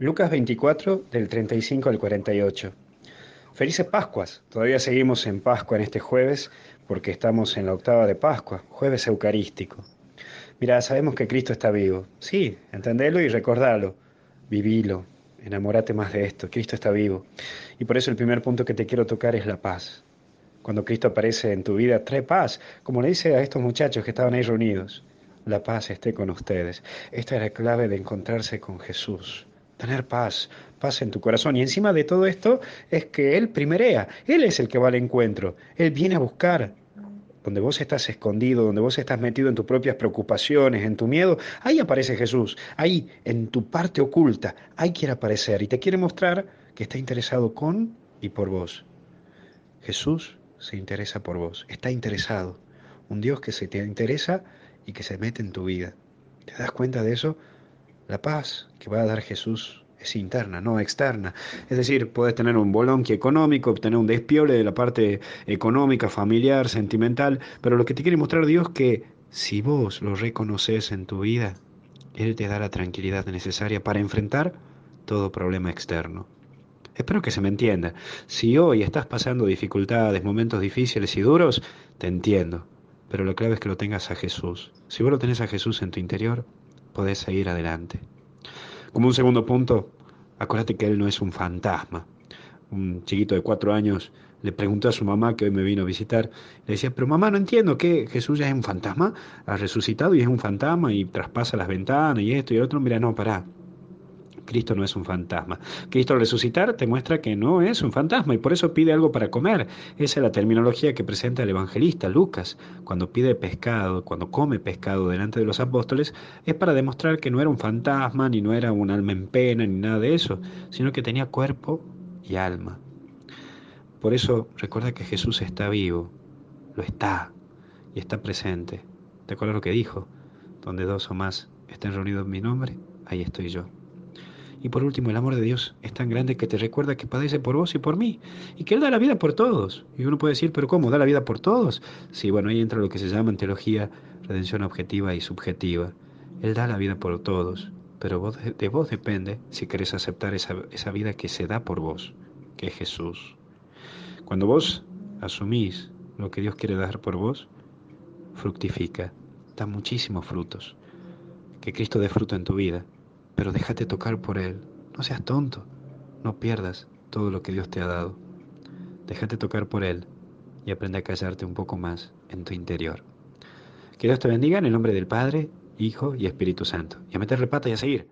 Lucas 24, del 35 al 48. Felices Pascuas. Todavía seguimos en Pascua en este jueves porque estamos en la octava de Pascua, jueves eucarístico. Mira, sabemos que Cristo está vivo. Sí, entendelo y recordalo. Vivilo. Enamórate más de esto. Cristo está vivo. Y por eso el primer punto que te quiero tocar es la paz. Cuando Cristo aparece en tu vida, trae paz, como le dice a estos muchachos que estaban ahí reunidos. La paz esté con ustedes. Esta es la clave de encontrarse con Jesús tener paz, paz en tu corazón. Y encima de todo esto es que Él primerea, Él es el que va al encuentro, Él viene a buscar. Donde vos estás escondido, donde vos estás metido en tus propias preocupaciones, en tu miedo, ahí aparece Jesús, ahí, en tu parte oculta, ahí quiere aparecer y te quiere mostrar que está interesado con y por vos. Jesús se interesa por vos, está interesado. Un Dios que se te interesa y que se mete en tu vida. ¿Te das cuenta de eso? La paz que va a dar Jesús es interna, no externa. Es decir, puedes tener un bolonqui económico, tener un despiole de la parte económica, familiar, sentimental, pero lo que te quiere mostrar Dios es que si vos lo reconoces en tu vida, Él te da la tranquilidad necesaria para enfrentar todo problema externo. Espero que se me entienda. Si hoy estás pasando dificultades, momentos difíciles y duros, te entiendo. Pero la clave es que lo tengas a Jesús. Si vos lo tenés a Jesús en tu interior, podés seguir adelante. Como un segundo punto, acuérdate que él no es un fantasma. Un chiquito de cuatro años le preguntó a su mamá que hoy me vino a visitar, le decía, pero mamá, no entiendo, que Jesús ya es un fantasma? ¿Ha resucitado y es un fantasma y traspasa las ventanas y esto y el otro? Mira, no, pará, Cristo no es un fantasma. Cristo resucitar te muestra que no es un fantasma y por eso pide algo para comer. Esa es la terminología que presenta el evangelista Lucas. Cuando pide pescado, cuando come pescado delante de los apóstoles, es para demostrar que no era un fantasma, ni no era un alma en pena, ni nada de eso, sino que tenía cuerpo y alma. Por eso recuerda que Jesús está vivo, lo está y está presente. ¿Te acuerdas lo que dijo? Donde dos o más estén reunidos en mi nombre, ahí estoy yo. Y por último, el amor de Dios es tan grande que te recuerda que padece por vos y por mí, y que Él da la vida por todos. Y uno puede decir, pero ¿cómo? ¿Da la vida por todos? Sí, bueno, ahí entra lo que se llama en teología redención objetiva y subjetiva. Él da la vida por todos, pero de vos depende si querés aceptar esa, esa vida que se da por vos, que es Jesús. Cuando vos asumís lo que Dios quiere dar por vos, fructifica, da muchísimos frutos. Que Cristo dé fruto en tu vida pero déjate tocar por Él. No seas tonto, no pierdas todo lo que Dios te ha dado. Déjate tocar por Él y aprende a callarte un poco más en tu interior. Que Dios te bendiga en el nombre del Padre, Hijo y Espíritu Santo. Y a meterle pata y a seguir.